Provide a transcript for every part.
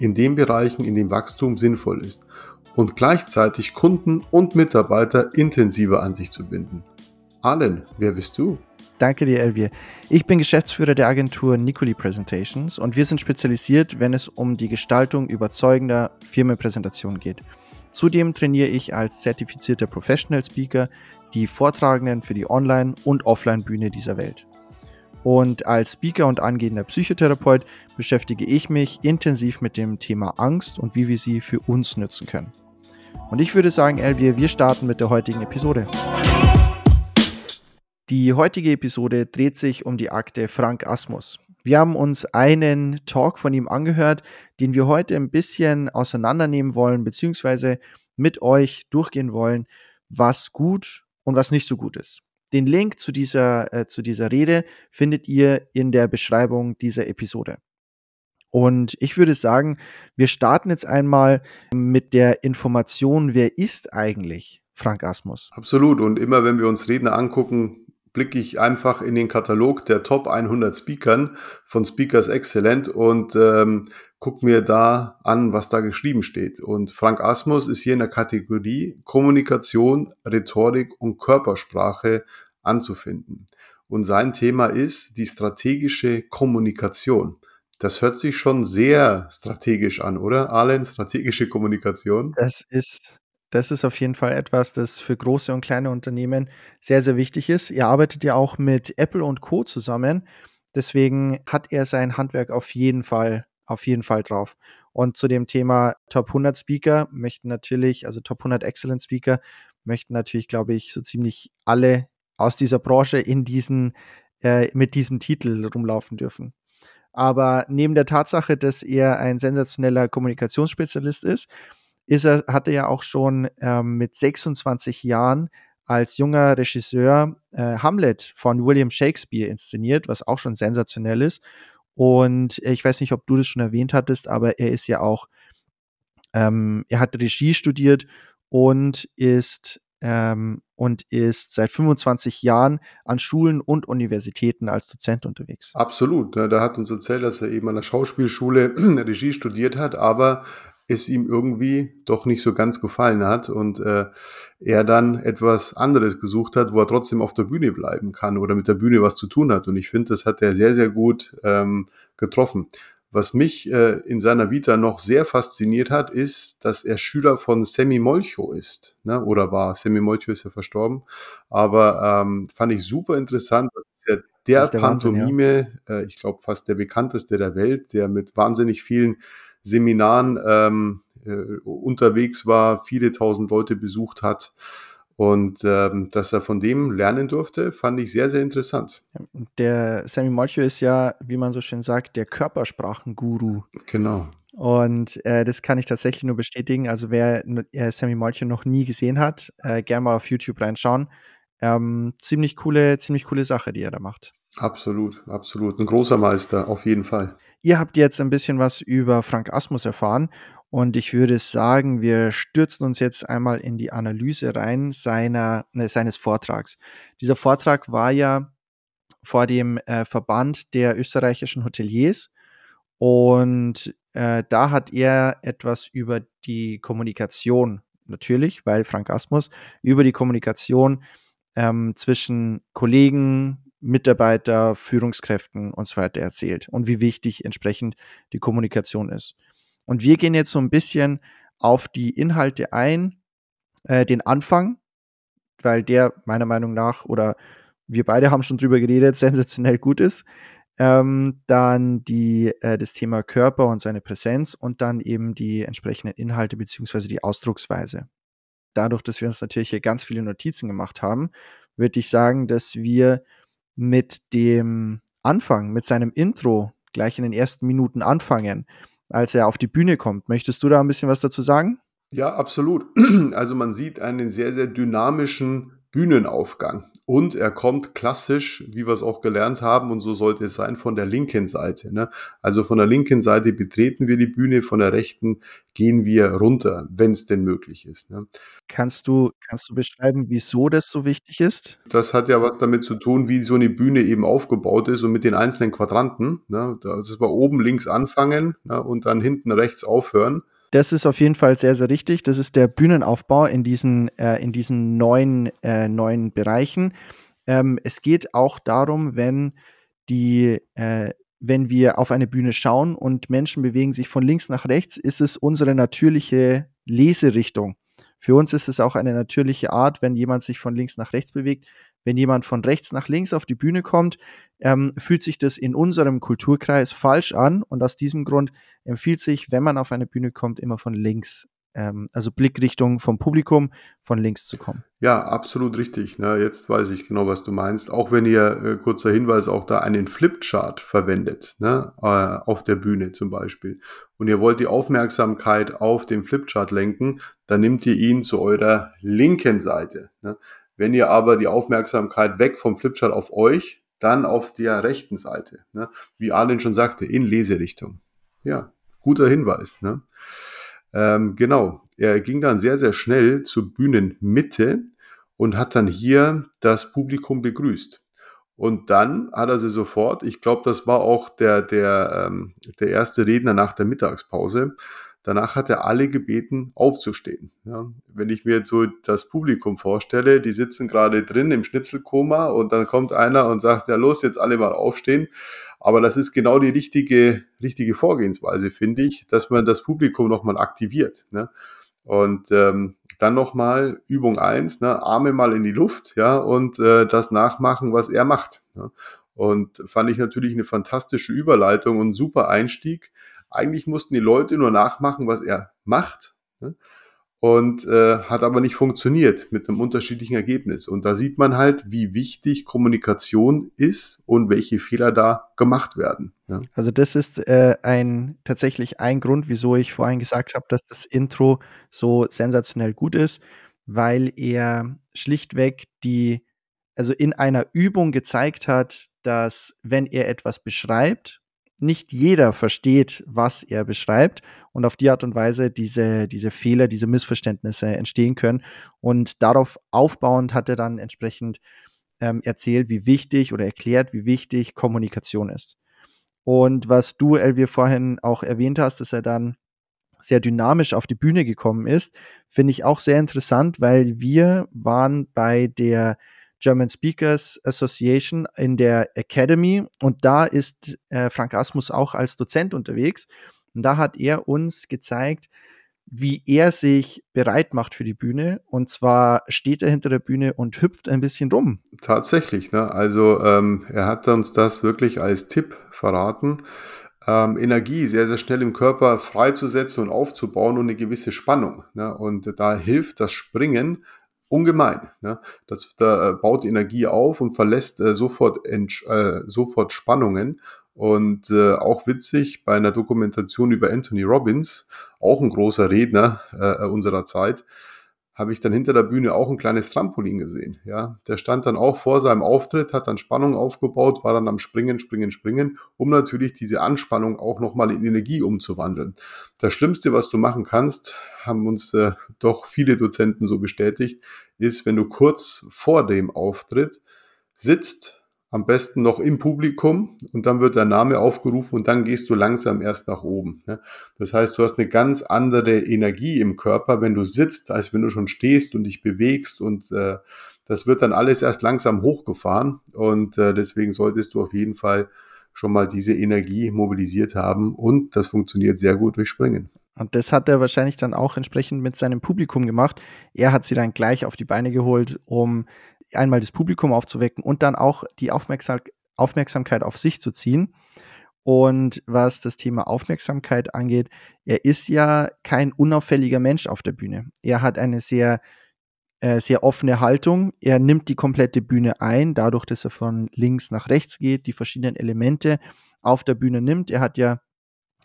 In den Bereichen, in denen Wachstum sinnvoll ist und gleichzeitig Kunden und Mitarbeiter intensiver an sich zu binden. Allen, wer bist du? Danke dir, Elvier. Ich bin Geschäftsführer der Agentur Nicoli Presentations und wir sind spezialisiert, wenn es um die Gestaltung überzeugender Firmenpräsentationen geht. Zudem trainiere ich als zertifizierter Professional Speaker die Vortragenden für die Online- und Offline-Bühne dieser Welt. Und als Speaker und angehender Psychotherapeut beschäftige ich mich intensiv mit dem Thema Angst und wie wir sie für uns nutzen können. Und ich würde sagen, Elvia, wir starten mit der heutigen Episode. Die heutige Episode dreht sich um die Akte Frank Asmus. Wir haben uns einen Talk von ihm angehört, den wir heute ein bisschen auseinandernehmen wollen, beziehungsweise mit euch durchgehen wollen, was gut und was nicht so gut ist. Den Link zu dieser, äh, zu dieser Rede findet ihr in der Beschreibung dieser Episode. Und ich würde sagen, wir starten jetzt einmal mit der Information, wer ist eigentlich Frank Asmus? Absolut. Und immer wenn wir uns Redner angucken, blicke ich einfach in den Katalog der Top 100 Speakern von Speakers Excellent und ähm, gucke mir da an, was da geschrieben steht. Und Frank Asmus ist hier in der Kategorie Kommunikation, Rhetorik und Körpersprache anzufinden. Und sein Thema ist die strategische Kommunikation. Das hört sich schon sehr strategisch an, oder? Allen, strategische Kommunikation? Das ist, das ist auf jeden Fall etwas, das für große und kleine Unternehmen sehr, sehr wichtig ist. Ihr arbeitet ja auch mit Apple und Co. zusammen. Deswegen hat er sein Handwerk auf jeden Fall, auf jeden Fall drauf. Und zu dem Thema Top 100 Speaker möchten natürlich, also Top 100 Excellent Speaker, möchten natürlich, glaube ich, so ziemlich alle aus dieser Branche in diesen, äh, mit diesem Titel rumlaufen dürfen. Aber neben der Tatsache, dass er ein sensationeller Kommunikationsspezialist ist, ist er, hat er ja auch schon ähm, mit 26 Jahren als junger Regisseur äh, Hamlet von William Shakespeare inszeniert, was auch schon sensationell ist. Und ich weiß nicht, ob du das schon erwähnt hattest, aber er ist ja auch, ähm, er hat Regie studiert und ist ähm, und ist seit 25 Jahren an Schulen und Universitäten als Dozent unterwegs. Absolut. Da hat uns erzählt, dass er eben an der Schauspielschule Regie studiert hat, aber es ihm irgendwie doch nicht so ganz gefallen hat und äh, er dann etwas anderes gesucht hat, wo er trotzdem auf der Bühne bleiben kann oder mit der Bühne was zu tun hat. Und ich finde, das hat er sehr, sehr gut ähm, getroffen. Was mich äh, in seiner Vita noch sehr fasziniert hat, ist, dass er Schüler von Semi Molcho ist, ne? oder war. Semi Molcho ist ja verstorben, aber ähm, fand ich super interessant. Ja der, der Pantomime, ja. äh, ich glaube fast der bekannteste der Welt, der mit wahnsinnig vielen Seminaren ähm, äh, unterwegs war, viele tausend Leute besucht hat. Und ähm, dass er von dem lernen durfte, fand ich sehr, sehr interessant. Der Sammy Molcho ist ja, wie man so schön sagt, der Körpersprachenguru. Genau. Und äh, das kann ich tatsächlich nur bestätigen. Also wer äh, Sammy Molcho noch nie gesehen hat, äh, gerne mal auf YouTube reinschauen. Ähm, ziemlich coole, ziemlich coole Sache, die er da macht. Absolut, absolut. Ein großer Meister, auf jeden Fall. Ihr habt jetzt ein bisschen was über Frank Asmus erfahren und ich würde sagen, wir stürzen uns jetzt einmal in die Analyse rein seiner, ne, seines Vortrags. Dieser Vortrag war ja vor dem äh, Verband der österreichischen Hoteliers und äh, da hat er etwas über die Kommunikation, natürlich, weil Frank Asmus, über die Kommunikation ähm, zwischen Kollegen, Mitarbeiter, Führungskräften und so weiter erzählt und wie wichtig entsprechend die Kommunikation ist. Und wir gehen jetzt so ein bisschen auf die Inhalte ein, äh, den Anfang, weil der meiner Meinung nach, oder wir beide haben schon drüber geredet, sensationell gut ist. Ähm, dann die, äh, das Thema Körper und seine Präsenz und dann eben die entsprechenden Inhalte beziehungsweise die Ausdrucksweise. Dadurch, dass wir uns natürlich hier ganz viele Notizen gemacht haben, würde ich sagen, dass wir mit dem Anfang, mit seinem Intro gleich in den ersten Minuten anfangen als er auf die Bühne kommt. Möchtest du da ein bisschen was dazu sagen? Ja, absolut. Also man sieht einen sehr, sehr dynamischen Bühnenaufgang. Und er kommt klassisch, wie wir es auch gelernt haben, und so sollte es sein, von der linken Seite. Ne? Also von der linken Seite betreten wir die Bühne, von der rechten gehen wir runter, wenn es denn möglich ist. Ne? Kannst du, kannst du beschreiben, wieso das so wichtig ist? Das hat ja was damit zu tun, wie so eine Bühne eben aufgebaut ist und mit den einzelnen Quadranten. Ne? Das ist bei oben links anfangen ne? und dann hinten rechts aufhören. Das ist auf jeden Fall sehr, sehr richtig. Das ist der Bühnenaufbau in diesen, äh, in diesen neuen, äh, neuen Bereichen. Ähm, es geht auch darum, wenn die, äh, wenn wir auf eine Bühne schauen und Menschen bewegen sich von links nach rechts, ist es unsere natürliche Leserichtung. Für uns ist es auch eine natürliche Art, wenn jemand sich von links nach rechts bewegt, wenn jemand von rechts nach links auf die Bühne kommt, ähm, fühlt sich das in unserem Kulturkreis falsch an. Und aus diesem Grund empfiehlt sich, wenn man auf eine Bühne kommt, immer von links, ähm, also Blickrichtung vom Publikum, von links zu kommen. Ja, absolut richtig. Ne? Jetzt weiß ich genau, was du meinst. Auch wenn ihr, äh, kurzer Hinweis, auch da einen Flipchart verwendet, ne? äh, auf der Bühne zum Beispiel, und ihr wollt die Aufmerksamkeit auf den Flipchart lenken, dann nimmt ihr ihn zu eurer linken Seite. Ne? Wenn ihr aber die Aufmerksamkeit weg vom Flipchart auf euch, dann auf der rechten Seite. Ne? Wie Arlen schon sagte, in Leserichtung. Ja, guter Hinweis. Ne? Ähm, genau, er ging dann sehr, sehr schnell zur Bühnenmitte und hat dann hier das Publikum begrüßt. Und dann hat er sie sofort, ich glaube, das war auch der, der, ähm, der erste Redner nach der Mittagspause, Danach hat er alle gebeten, aufzustehen. Ja, wenn ich mir jetzt so das Publikum vorstelle, die sitzen gerade drin im Schnitzelkoma und dann kommt einer und sagt, ja los, jetzt alle mal aufstehen. Aber das ist genau die richtige, richtige Vorgehensweise, finde ich, dass man das Publikum nochmal aktiviert. Ne? Und ähm, dann nochmal Übung eins, ne, Arme mal in die Luft, ja, und äh, das nachmachen, was er macht. Ne? Und fand ich natürlich eine fantastische Überleitung und super Einstieg eigentlich mussten die Leute nur nachmachen, was er macht. Ne? Und äh, hat aber nicht funktioniert mit einem unterschiedlichen Ergebnis. Und da sieht man halt, wie wichtig Kommunikation ist und welche Fehler da gemacht werden. Ne? Also das ist äh, ein tatsächlich ein Grund, wieso ich vorhin gesagt habe, dass das Intro so sensationell gut ist, weil er schlichtweg die, also in einer Übung gezeigt hat, dass wenn er etwas beschreibt nicht jeder versteht, was er beschreibt und auf die Art und Weise diese, diese Fehler, diese Missverständnisse entstehen können. Und darauf aufbauend hat er dann entsprechend ähm, erzählt, wie wichtig oder erklärt, wie wichtig Kommunikation ist. Und was du, Elvir, vorhin auch erwähnt hast, dass er dann sehr dynamisch auf die Bühne gekommen ist, finde ich auch sehr interessant, weil wir waren bei der German Speakers Association in der Academy und da ist äh, Frank Asmus auch als Dozent unterwegs und da hat er uns gezeigt, wie er sich bereit macht für die Bühne. Und zwar steht er hinter der Bühne und hüpft ein bisschen rum. Tatsächlich, ne? Also ähm, er hat uns das wirklich als Tipp verraten. Ähm, Energie sehr, sehr schnell im Körper freizusetzen und aufzubauen und eine gewisse Spannung. Ne? Und da hilft das Springen ungemein. Ne? Das da, äh, baut Energie auf und verlässt äh, sofort, äh, sofort Spannungen. Und äh, auch witzig bei einer Dokumentation über Anthony Robbins, auch ein großer Redner äh, unserer Zeit, habe ich dann hinter der Bühne auch ein kleines Trampolin gesehen. Ja, der stand dann auch vor seinem Auftritt, hat dann Spannung aufgebaut, war dann am Springen, Springen, Springen, um natürlich diese Anspannung auch nochmal in Energie umzuwandeln. Das Schlimmste, was du machen kannst, haben uns äh, doch viele Dozenten so bestätigt, ist, wenn du kurz vor dem Auftritt sitzt, am besten noch im Publikum und dann wird der Name aufgerufen und dann gehst du langsam erst nach oben. Ne? Das heißt, du hast eine ganz andere Energie im Körper, wenn du sitzt, als wenn du schon stehst und dich bewegst und äh, das wird dann alles erst langsam hochgefahren und äh, deswegen solltest du auf jeden Fall schon mal diese Energie mobilisiert haben und das funktioniert sehr gut durch Springen. Und das hat er wahrscheinlich dann auch entsprechend mit seinem Publikum gemacht. Er hat sie dann gleich auf die Beine geholt, um einmal das Publikum aufzuwecken und dann auch die Aufmerksam Aufmerksamkeit auf sich zu ziehen. Und was das Thema Aufmerksamkeit angeht, er ist ja kein unauffälliger Mensch auf der Bühne. Er hat eine sehr, äh, sehr offene Haltung. Er nimmt die komplette Bühne ein, dadurch, dass er von links nach rechts geht, die verschiedenen Elemente auf der Bühne nimmt. Er hat ja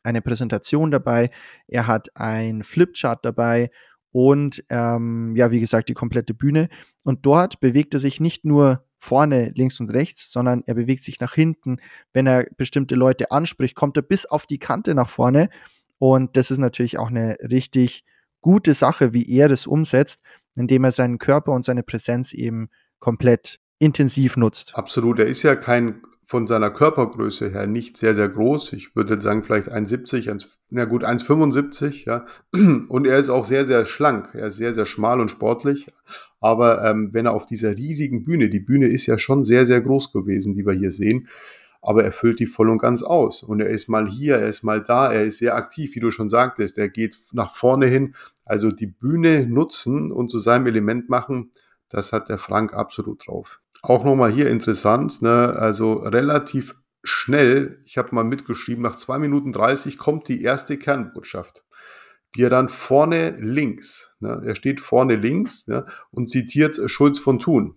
eine Präsentation dabei, er hat ein Flipchart dabei und ähm, ja, wie gesagt, die komplette Bühne. Und dort bewegt er sich nicht nur vorne, links und rechts, sondern er bewegt sich nach hinten. Wenn er bestimmte Leute anspricht, kommt er bis auf die Kante nach vorne. Und das ist natürlich auch eine richtig gute Sache, wie er das umsetzt, indem er seinen Körper und seine Präsenz eben komplett intensiv nutzt. Absolut. Er ist ja kein von seiner Körpergröße her nicht sehr, sehr groß. Ich würde sagen, vielleicht 1,70, 1, na gut, 1,75, ja. Und er ist auch sehr, sehr schlank. Er ist sehr, sehr schmal und sportlich. Aber ähm, wenn er auf dieser riesigen Bühne, die Bühne ist ja schon sehr, sehr groß gewesen, die wir hier sehen, aber er füllt die voll und ganz aus. Und er ist mal hier, er ist mal da, er ist sehr aktiv, wie du schon sagtest. Er geht nach vorne hin. Also die Bühne nutzen und zu seinem Element machen, das hat der Frank absolut drauf. Auch nochmal hier interessant, ne? also relativ schnell, ich habe mal mitgeschrieben, nach 2 Minuten 30 kommt die erste Kernbotschaft, die er dann vorne links, ne? er steht vorne links ne? und zitiert Schulz von Thun,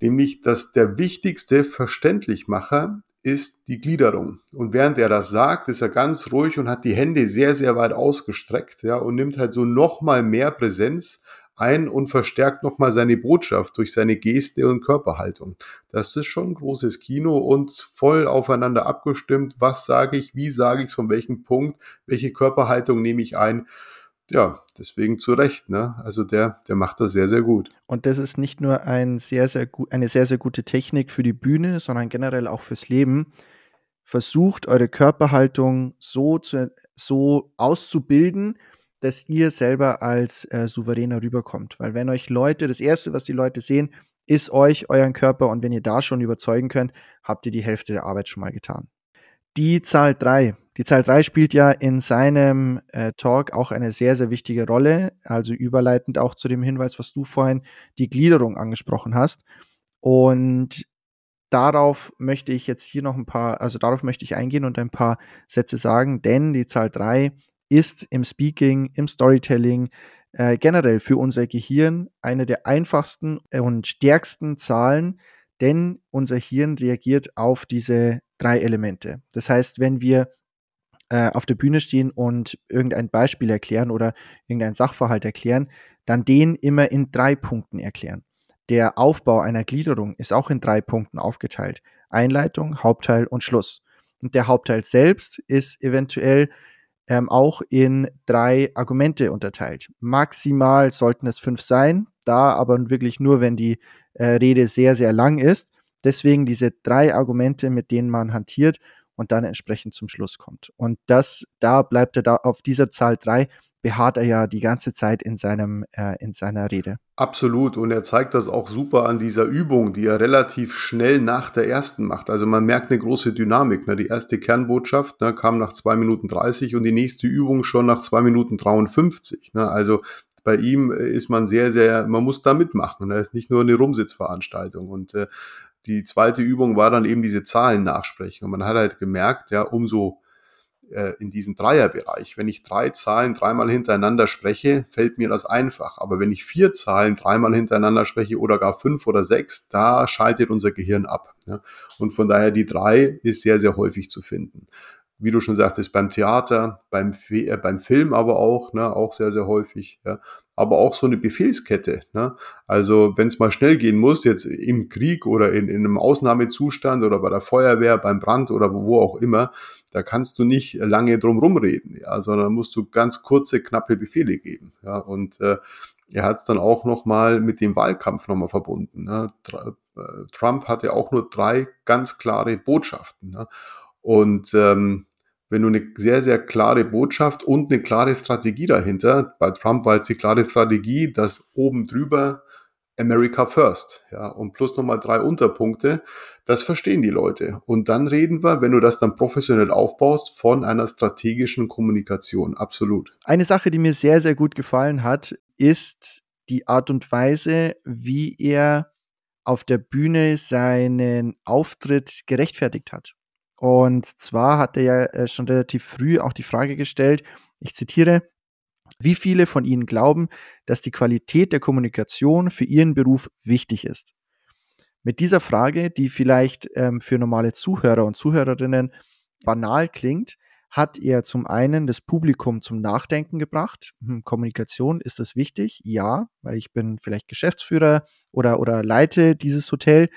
nämlich, dass der wichtigste Verständlichmacher ist die Gliederung. Und während er das sagt, ist er ganz ruhig und hat die Hände sehr, sehr weit ausgestreckt, ja, und nimmt halt so nochmal mehr Präsenz ein und verstärkt nochmal seine Botschaft durch seine Geste und Körperhaltung. Das ist schon ein großes Kino und voll aufeinander abgestimmt. Was sage ich, wie sage ich es, von welchem Punkt, welche Körperhaltung nehme ich ein. Ja, deswegen zu Recht, ne? Also der, der macht das sehr, sehr gut. Und das ist nicht nur ein sehr, sehr gut, eine sehr, sehr gute Technik für die Bühne, sondern generell auch fürs Leben. Versucht eure Körperhaltung so, zu, so auszubilden, dass ihr selber als äh, souveräner rüberkommt. Weil wenn euch Leute, das Erste, was die Leute sehen, ist euch, euren Körper und wenn ihr da schon überzeugen könnt, habt ihr die Hälfte der Arbeit schon mal getan. Die Zahl 3. Die Zahl 3 spielt ja in seinem äh, Talk auch eine sehr, sehr wichtige Rolle, also überleitend auch zu dem Hinweis, was du vorhin die Gliederung angesprochen hast. Und darauf möchte ich jetzt hier noch ein paar, also darauf möchte ich eingehen und ein paar Sätze sagen, denn die Zahl 3 ist im Speaking, im Storytelling, äh, generell für unser Gehirn eine der einfachsten und stärksten Zahlen, denn unser Hirn reagiert auf diese drei Elemente. Das heißt, wenn wir äh, auf der Bühne stehen und irgendein Beispiel erklären oder irgendein Sachverhalt erklären, dann den immer in drei Punkten erklären. Der Aufbau einer Gliederung ist auch in drei Punkten aufgeteilt. Einleitung, Hauptteil und Schluss. Und der Hauptteil selbst ist eventuell ähm, auch in drei Argumente unterteilt. Maximal sollten es fünf sein, da aber wirklich nur, wenn die äh, Rede sehr, sehr lang ist. Deswegen diese drei Argumente, mit denen man hantiert und dann entsprechend zum Schluss kommt. Und das, da bleibt er da auf dieser Zahl drei beharrt er ja die ganze Zeit in seinem äh, in seiner Rede. Absolut und er zeigt das auch super an dieser Übung, die er relativ schnell nach der ersten macht. Also man merkt eine große Dynamik. Ne? Die erste Kernbotschaft ne, kam nach zwei Minuten 30 und die nächste Übung schon nach zwei Minuten 53. Ne? Also bei ihm ist man sehr, sehr, man muss da mitmachen. Da ist nicht nur eine Rumsitzveranstaltung. Und äh, die zweite Übung war dann eben diese Zahlen nachsprechen. Und man hat halt gemerkt, ja, umso äh, in diesem Dreierbereich. Wenn ich drei Zahlen dreimal hintereinander spreche, fällt mir das einfach. Aber wenn ich vier Zahlen dreimal hintereinander spreche oder gar fünf oder sechs, da schaltet unser Gehirn ab. Und von daher die drei ist sehr, sehr häufig zu finden wie du schon sagtest, beim Theater, beim, äh, beim Film aber auch, ne, auch sehr, sehr häufig. Ja. Aber auch so eine Befehlskette. Ne? Also wenn es mal schnell gehen muss, jetzt im Krieg oder in, in einem Ausnahmezustand oder bei der Feuerwehr, beim Brand oder wo auch immer, da kannst du nicht lange drum rumreden, ja, sondern musst du ganz kurze, knappe Befehle geben. Ja, und äh, er hat es dann auch nochmal mit dem Wahlkampf nochmal verbunden. Ne? Äh, Trump hatte auch nur drei ganz klare Botschaften. Ne? Und ähm, wenn du eine sehr, sehr klare Botschaft und eine klare Strategie dahinter, bei Trump war jetzt die klare Strategie, dass oben drüber America First, ja, und plus nochmal drei Unterpunkte, das verstehen die Leute. Und dann reden wir, wenn du das dann professionell aufbaust, von einer strategischen Kommunikation, absolut. Eine Sache, die mir sehr, sehr gut gefallen hat, ist die Art und Weise, wie er auf der Bühne seinen Auftritt gerechtfertigt hat. Und zwar hat er ja äh, schon relativ früh auch die Frage gestellt, ich zitiere, wie viele von Ihnen glauben, dass die Qualität der Kommunikation für Ihren Beruf wichtig ist? Mit dieser Frage, die vielleicht ähm, für normale Zuhörer und Zuhörerinnen banal klingt, hat er zum einen das Publikum zum Nachdenken gebracht. Hm, Kommunikation, ist das wichtig? Ja, weil ich bin vielleicht Geschäftsführer oder, oder leite dieses Hotel.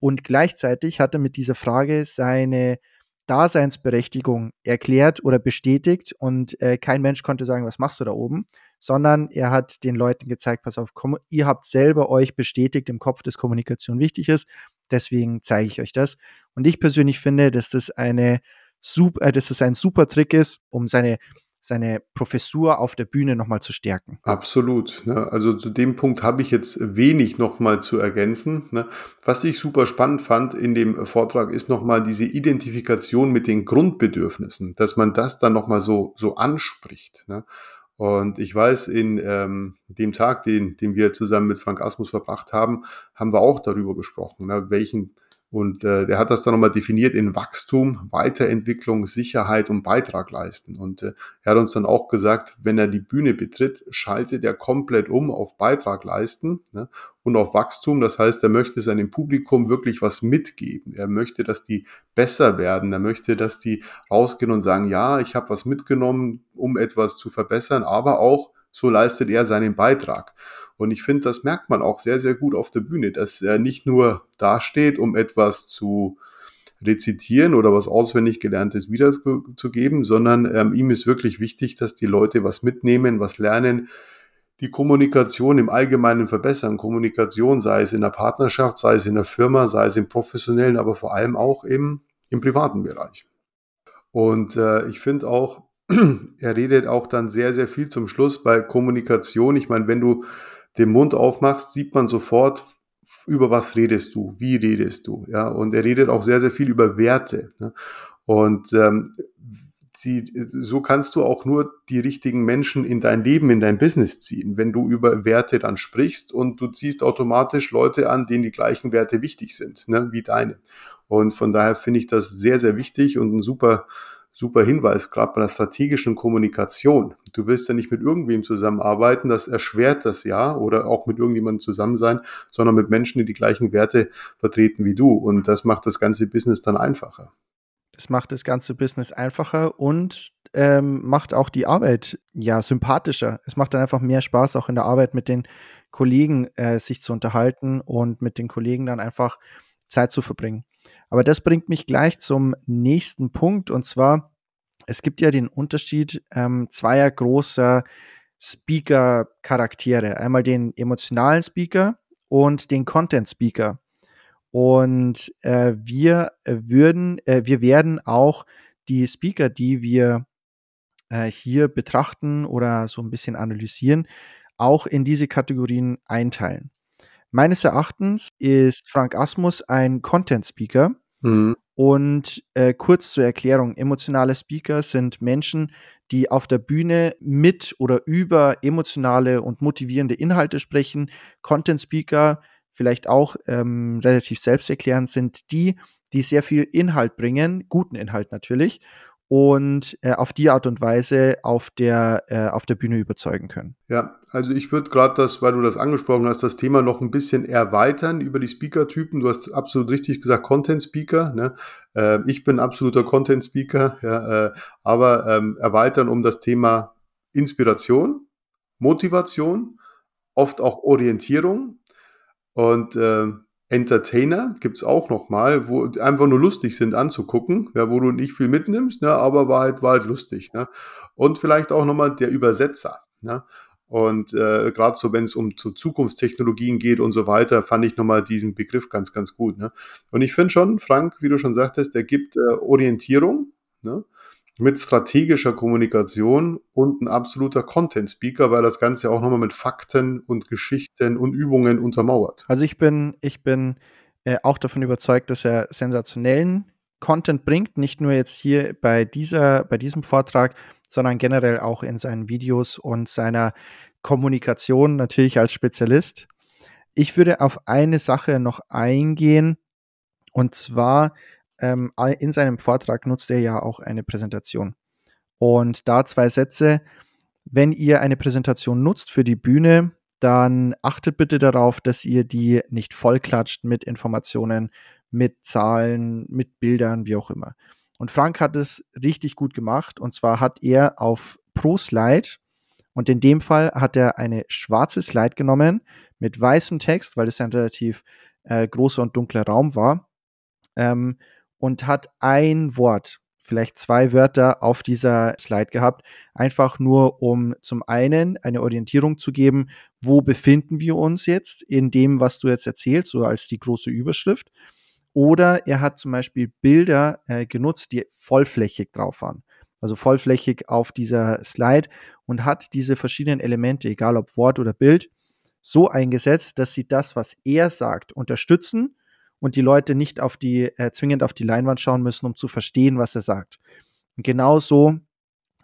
Und gleichzeitig hat er mit dieser Frage seine Daseinsberechtigung erklärt oder bestätigt und äh, kein Mensch konnte sagen, was machst du da oben, sondern er hat den Leuten gezeigt, pass auf, komm, ihr habt selber euch bestätigt im Kopf, dass Kommunikation wichtig ist, deswegen zeige ich euch das. Und ich persönlich finde, dass das eine super, äh, dass das ein super Trick ist, um seine seine Professur auf der Bühne nochmal zu stärken. Absolut. Ne? Also zu dem Punkt habe ich jetzt wenig nochmal zu ergänzen. Ne? Was ich super spannend fand in dem Vortrag ist nochmal diese Identifikation mit den Grundbedürfnissen, dass man das dann nochmal so, so anspricht. Ne? Und ich weiß, in ähm, dem Tag, den, den wir zusammen mit Frank Asmus verbracht haben, haben wir auch darüber gesprochen, ne? welchen und äh, der hat das dann nochmal definiert in Wachstum, Weiterentwicklung, Sicherheit und Beitrag leisten. Und äh, er hat uns dann auch gesagt, wenn er die Bühne betritt, schaltet er komplett um auf Beitrag leisten ne, und auf Wachstum. Das heißt, er möchte seinem Publikum wirklich was mitgeben. Er möchte, dass die besser werden. Er möchte, dass die rausgehen und sagen, ja, ich habe was mitgenommen, um etwas zu verbessern, aber auch so leistet er seinen Beitrag. Und ich finde, das merkt man auch sehr, sehr gut auf der Bühne, dass er nicht nur dasteht, um etwas zu rezitieren oder was auswendig gelerntes wiederzugeben, sondern ähm, ihm ist wirklich wichtig, dass die Leute was mitnehmen, was lernen, die Kommunikation im Allgemeinen verbessern. Kommunikation, sei es in der Partnerschaft, sei es in der Firma, sei es im professionellen, aber vor allem auch im, im privaten Bereich. Und äh, ich finde auch, er redet auch dann sehr, sehr viel zum Schluss bei Kommunikation. Ich meine, wenn du den Mund aufmachst, sieht man sofort, über was redest du, wie redest du, ja. Und er redet auch sehr, sehr viel über Werte. Ne? Und ähm, die, so kannst du auch nur die richtigen Menschen in dein Leben, in dein Business ziehen, wenn du über Werte dann sprichst und du ziehst automatisch Leute an, denen die gleichen Werte wichtig sind, ne, wie deine. Und von daher finde ich das sehr, sehr wichtig und ein super super Hinweis, gerade bei der strategischen Kommunikation. Du willst ja nicht mit irgendwem zusammenarbeiten, das erschwert das ja, oder auch mit irgendjemandem zusammen sein, sondern mit Menschen, die die gleichen Werte vertreten wie du. Und das macht das ganze Business dann einfacher. Das macht das ganze Business einfacher und ähm, macht auch die Arbeit ja sympathischer. Es macht dann einfach mehr Spaß, auch in der Arbeit mit den Kollegen äh, sich zu unterhalten und mit den Kollegen dann einfach Zeit zu verbringen. Aber das bringt mich gleich zum nächsten Punkt und zwar, es gibt ja den Unterschied ähm, zweier großer Speaker-Charaktere. Einmal den emotionalen Speaker und den Content-Speaker. Und äh, wir würden, äh, wir werden auch die Speaker, die wir äh, hier betrachten oder so ein bisschen analysieren, auch in diese Kategorien einteilen. Meines Erachtens ist Frank Asmus ein Content Speaker Mhm. Und äh, kurz zur Erklärung, emotionale Speaker sind Menschen, die auf der Bühne mit oder über emotionale und motivierende Inhalte sprechen. Content Speaker, vielleicht auch ähm, relativ selbsterklärend, sind die, die sehr viel Inhalt bringen, guten Inhalt natürlich, und äh, auf die Art und Weise auf der, äh, auf der Bühne überzeugen können. Ja, also ich würde gerade das, weil du das angesprochen hast, das Thema noch ein bisschen erweitern über die Speaker-Typen. Du hast absolut richtig gesagt, Content-Speaker. Ne? Äh, ich bin absoluter Content-Speaker, ja, äh, aber ähm, erweitern um das Thema Inspiration, Motivation, oft auch Orientierung und Entertainer gibt's auch noch mal, wo einfach nur lustig sind anzugucken, ja, wo du nicht viel mitnimmst, ne, aber war halt, war halt lustig. Ne? Und vielleicht auch noch mal der Übersetzer. Ne? Und äh, gerade so, wenn es um zu Zukunftstechnologien geht und so weiter, fand ich nochmal diesen Begriff ganz, ganz gut. Ne? Und ich finde schon, Frank, wie du schon sagtest, der gibt äh, Orientierung. Ne? Mit strategischer Kommunikation und ein absoluter Content-Speaker, weil das Ganze auch nochmal mit Fakten und Geschichten und Übungen untermauert. Also ich bin, ich bin äh, auch davon überzeugt, dass er sensationellen Content bringt, nicht nur jetzt hier bei dieser, bei diesem Vortrag, sondern generell auch in seinen Videos und seiner Kommunikation natürlich als Spezialist. Ich würde auf eine Sache noch eingehen, und zwar ähm, in seinem Vortrag nutzt er ja auch eine Präsentation. Und da zwei Sätze. Wenn ihr eine Präsentation nutzt für die Bühne, dann achtet bitte darauf, dass ihr die nicht vollklatscht mit Informationen, mit Zahlen, mit Bildern, wie auch immer. Und Frank hat es richtig gut gemacht. Und zwar hat er auf Pro Slide und in dem Fall hat er eine schwarze Slide genommen mit weißem Text, weil es ein relativ äh, großer und dunkler Raum war. Ähm, und hat ein Wort, vielleicht zwei Wörter auf dieser Slide gehabt, einfach nur um zum einen eine Orientierung zu geben, wo befinden wir uns jetzt in dem, was du jetzt erzählst, so als die große Überschrift. Oder er hat zum Beispiel Bilder äh, genutzt, die vollflächig drauf waren. Also vollflächig auf dieser Slide und hat diese verschiedenen Elemente, egal ob Wort oder Bild, so eingesetzt, dass sie das, was er sagt, unterstützen und die Leute nicht auf die, äh, zwingend auf die Leinwand schauen müssen, um zu verstehen, was er sagt. Und genau so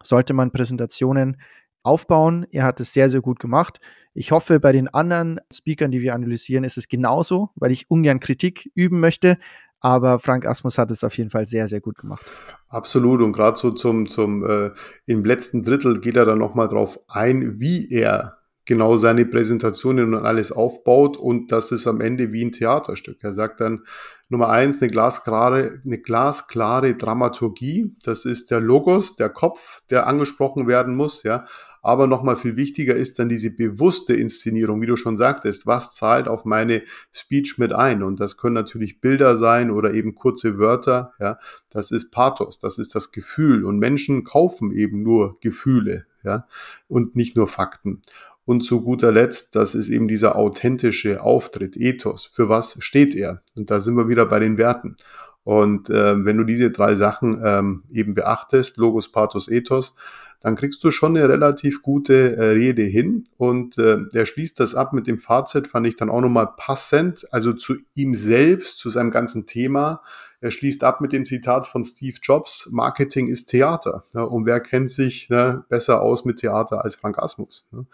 sollte man Präsentationen aufbauen. Er hat es sehr, sehr gut gemacht. Ich hoffe, bei den anderen Speakern, die wir analysieren, ist es genauso, weil ich ungern Kritik üben möchte. Aber Frank Asmus hat es auf jeden Fall sehr, sehr gut gemacht. Absolut. Und gerade so zum, zum äh, im letzten Drittel geht er dann nochmal drauf ein, wie er genau seine Präsentationen und alles aufbaut und das ist am Ende wie ein Theaterstück. Er sagt dann Nummer eins, eine glasklare, eine glasklare Dramaturgie. Das ist der Logos, der Kopf, der angesprochen werden muss, ja. Aber nochmal viel wichtiger ist dann diese bewusste Inszenierung, wie du schon sagtest. Was zahlt auf meine Speech mit ein? Und das können natürlich Bilder sein oder eben kurze Wörter, ja. Das ist Pathos, das ist das Gefühl. Und Menschen kaufen eben nur Gefühle, ja. Und nicht nur Fakten. Und zu guter Letzt, das ist eben dieser authentische Auftritt, Ethos. Für was steht er? Und da sind wir wieder bei den Werten. Und äh, wenn du diese drei Sachen ähm, eben beachtest, Logos, Pathos, Ethos, dann kriegst du schon eine relativ gute äh, Rede hin. Und äh, er schließt das ab mit dem Fazit, fand ich dann auch nochmal passend, also zu ihm selbst, zu seinem ganzen Thema. Er schließt ab mit dem Zitat von Steve Jobs, Marketing ist Theater. Ja, und wer kennt sich ne, besser aus mit Theater als Frank Asmus? Ne?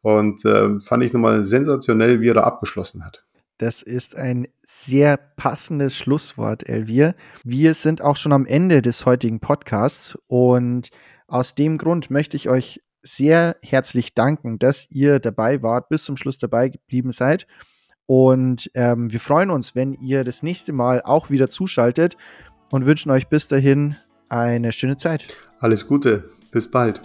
Und äh, fand ich nochmal sensationell, wie er da abgeschlossen hat. Das ist ein sehr passendes Schlusswort, Elvir. Wir sind auch schon am Ende des heutigen Podcasts und aus dem Grund möchte ich euch sehr herzlich danken, dass ihr dabei wart, bis zum Schluss dabei geblieben seid. Und ähm, wir freuen uns, wenn ihr das nächste Mal auch wieder zuschaltet und wünschen euch bis dahin eine schöne Zeit. Alles Gute, bis bald.